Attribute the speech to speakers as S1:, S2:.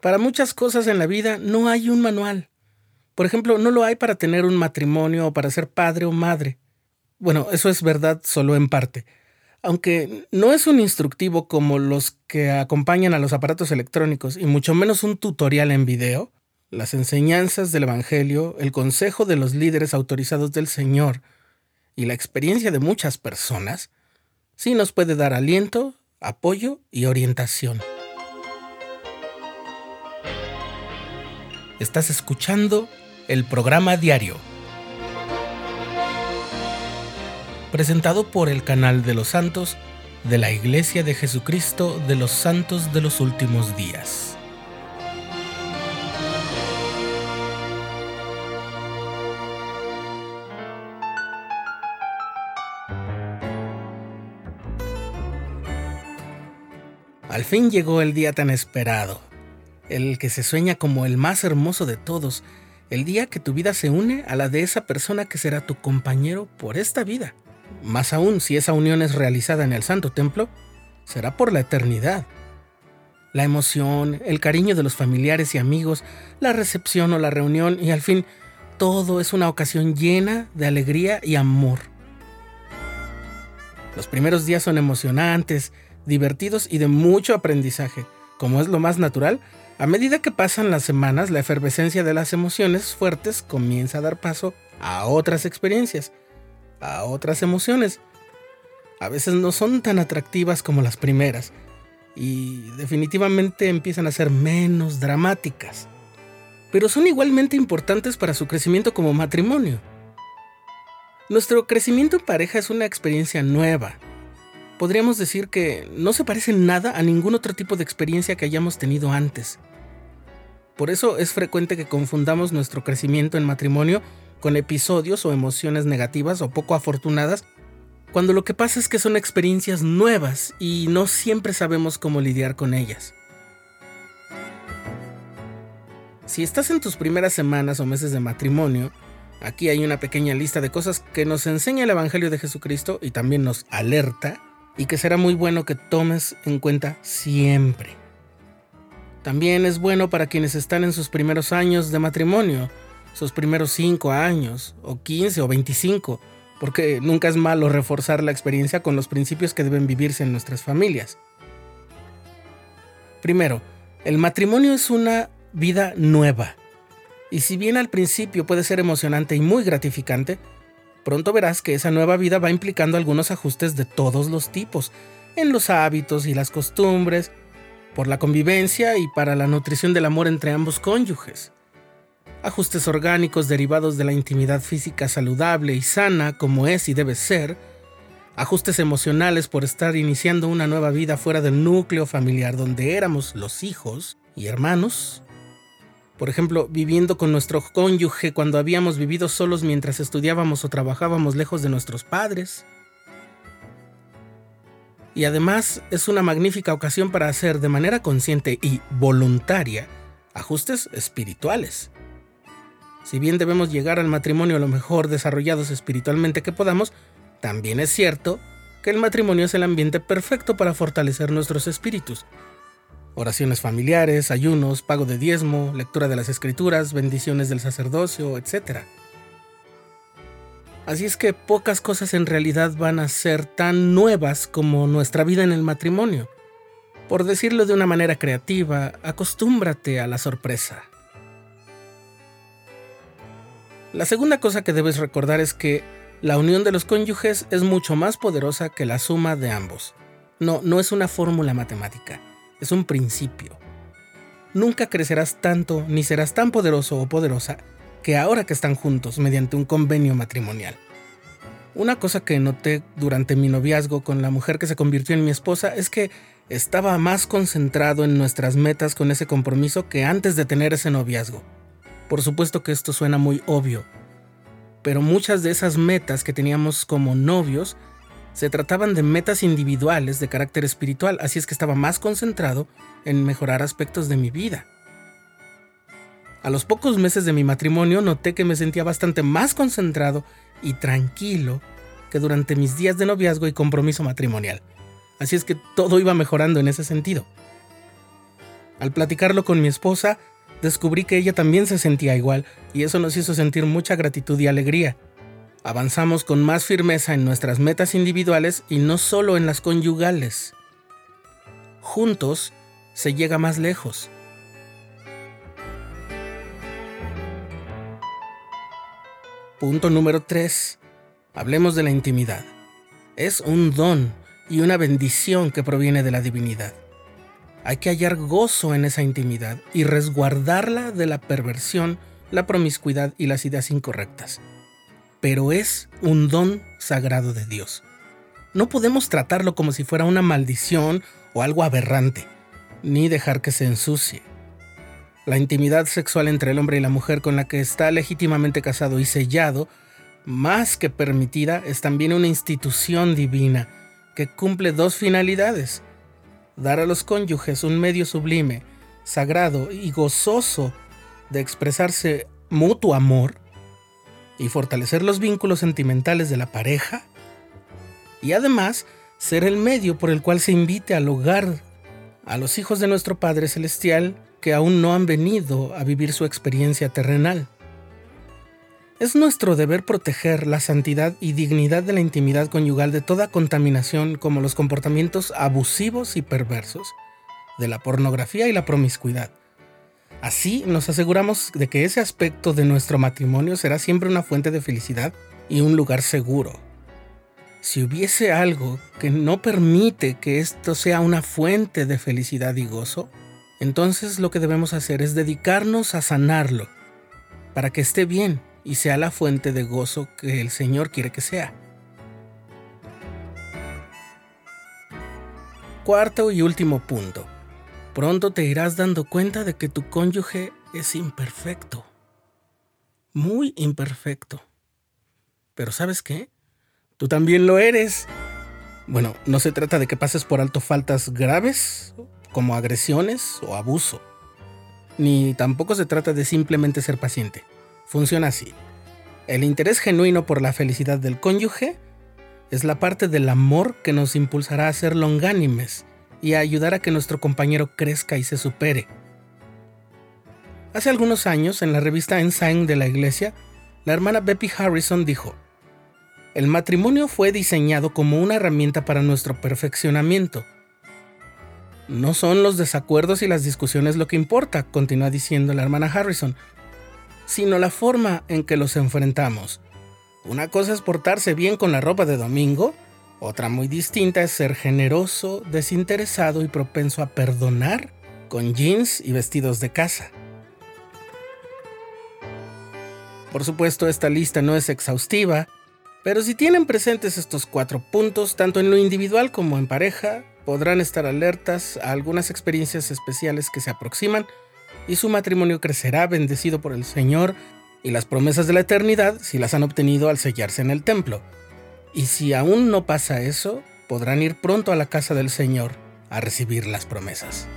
S1: Para muchas cosas en la vida no hay un manual. Por ejemplo, no lo hay para tener un matrimonio o para ser padre o madre. Bueno, eso es verdad solo en parte. Aunque no es un instructivo como los que acompañan a los aparatos electrónicos y mucho menos un tutorial en video, las enseñanzas del Evangelio, el consejo de los líderes autorizados del Señor y la experiencia de muchas personas, sí nos puede dar aliento, apoyo y orientación. Estás escuchando el programa diario, presentado por el canal de los santos de la Iglesia de Jesucristo de los Santos de los Últimos Días. Al fin llegó el día tan esperado, el que se sueña como el más hermoso de todos, el día que tu vida se une a la de esa persona que será tu compañero por esta vida. Más aún si esa unión es realizada en el Santo Templo, será por la eternidad. La emoción, el cariño de los familiares y amigos, la recepción o la reunión y al fin todo es una ocasión llena de alegría y amor. Los primeros días son emocionantes, divertidos y de mucho aprendizaje. Como es lo más natural, a medida que pasan las semanas, la efervescencia de las emociones fuertes comienza a dar paso a otras experiencias, a otras emociones. A veces no son tan atractivas como las primeras y definitivamente empiezan a ser menos dramáticas, pero son igualmente importantes para su crecimiento como matrimonio. Nuestro crecimiento en pareja es una experiencia nueva. Podríamos decir que no se parece nada a ningún otro tipo de experiencia que hayamos tenido antes. Por eso es frecuente que confundamos nuestro crecimiento en matrimonio con episodios o emociones negativas o poco afortunadas, cuando lo que pasa es que son experiencias nuevas y no siempre sabemos cómo lidiar con ellas. Si estás en tus primeras semanas o meses de matrimonio, aquí hay una pequeña lista de cosas que nos enseña el Evangelio de Jesucristo y también nos alerta y que será muy bueno que tomes en cuenta siempre. También es bueno para quienes están en sus primeros años de matrimonio, sus primeros 5 años, o 15 o 25, porque nunca es malo reforzar la experiencia con los principios que deben vivirse en nuestras familias. Primero, el matrimonio es una vida nueva. Y si bien al principio puede ser emocionante y muy gratificante, pronto verás que esa nueva vida va implicando algunos ajustes de todos los tipos, en los hábitos y las costumbres, por la convivencia y para la nutrición del amor entre ambos cónyuges. Ajustes orgánicos derivados de la intimidad física saludable y sana como es y debe ser. Ajustes emocionales por estar iniciando una nueva vida fuera del núcleo familiar donde éramos los hijos y hermanos. Por ejemplo, viviendo con nuestro cónyuge cuando habíamos vivido solos mientras estudiábamos o trabajábamos lejos de nuestros padres y además es una magnífica ocasión para hacer de manera consciente y voluntaria ajustes espirituales. Si bien debemos llegar al matrimonio lo mejor desarrollados espiritualmente que podamos, también es cierto que el matrimonio es el ambiente perfecto para fortalecer nuestros espíritus. Oraciones familiares, ayunos, pago de diezmo, lectura de las escrituras, bendiciones del sacerdocio, etc. Así es que pocas cosas en realidad van a ser tan nuevas como nuestra vida en el matrimonio. Por decirlo de una manera creativa, acostúmbrate a la sorpresa. La segunda cosa que debes recordar es que la unión de los cónyuges es mucho más poderosa que la suma de ambos. No, no es una fórmula matemática, es un principio. Nunca crecerás tanto ni serás tan poderoso o poderosa que ahora que están juntos mediante un convenio matrimonial. Una cosa que noté durante mi noviazgo con la mujer que se convirtió en mi esposa es que estaba más concentrado en nuestras metas con ese compromiso que antes de tener ese noviazgo. Por supuesto que esto suena muy obvio, pero muchas de esas metas que teníamos como novios se trataban de metas individuales de carácter espiritual, así es que estaba más concentrado en mejorar aspectos de mi vida. A los pocos meses de mi matrimonio noté que me sentía bastante más concentrado y tranquilo que durante mis días de noviazgo y compromiso matrimonial. Así es que todo iba mejorando en ese sentido. Al platicarlo con mi esposa, descubrí que ella también se sentía igual y eso nos hizo sentir mucha gratitud y alegría. Avanzamos con más firmeza en nuestras metas individuales y no solo en las conyugales. Juntos se llega más lejos. Punto número 3. Hablemos de la intimidad. Es un don y una bendición que proviene de la divinidad. Hay que hallar gozo en esa intimidad y resguardarla de la perversión, la promiscuidad y las ideas incorrectas. Pero es un don sagrado de Dios. No podemos tratarlo como si fuera una maldición o algo aberrante, ni dejar que se ensucie. La intimidad sexual entre el hombre y la mujer con la que está legítimamente casado y sellado, más que permitida, es también una institución divina que cumple dos finalidades dar a los cónyuges un medio sublime, sagrado y gozoso de expresarse mutuo amor y fortalecer los vínculos sentimentales de la pareja, y además ser el medio por el cual se invite al hogar a los hijos de nuestro Padre Celestial que aún no han venido a vivir su experiencia terrenal. Es nuestro deber proteger la santidad y dignidad de la intimidad conyugal de toda contaminación como los comportamientos abusivos y perversos, de la pornografía y la promiscuidad. Así nos aseguramos de que ese aspecto de nuestro matrimonio será siempre una fuente de felicidad y un lugar seguro. Si hubiese algo que no permite que esto sea una fuente de felicidad y gozo, entonces lo que debemos hacer es dedicarnos a sanarlo, para que esté bien y sea la fuente de gozo que el Señor quiere que sea. Cuarto y último punto. Pronto te irás dando cuenta de que tu cónyuge es imperfecto. Muy imperfecto. Pero ¿sabes qué? Tú también lo eres. Bueno, no se trata de que pases por alto faltas graves, como agresiones o abuso. Ni tampoco se trata de simplemente ser paciente. Funciona así. El interés genuino por la felicidad del cónyuge es la parte del amor que nos impulsará a ser longánimes y a ayudar a que nuestro compañero crezca y se supere. Hace algunos años, en la revista Ensign de la iglesia, la hermana Beppy Harrison dijo, El matrimonio fue diseñado como una herramienta para nuestro perfeccionamiento. No son los desacuerdos y las discusiones lo que importa, continúa diciendo la hermana Harrison, sino la forma en que los enfrentamos. Una cosa es portarse bien con la ropa de domingo, otra muy distinta es ser generoso, desinteresado y propenso a perdonar con jeans y vestidos de casa. Por supuesto, esta lista no es exhaustiva, pero si tienen presentes estos cuatro puntos, tanto en lo individual como en pareja, podrán estar alertas a algunas experiencias especiales que se aproximan y su matrimonio crecerá bendecido por el Señor y las promesas de la eternidad si las han obtenido al sellarse en el templo. Y si aún no pasa eso, podrán ir pronto a la casa del Señor a recibir las promesas.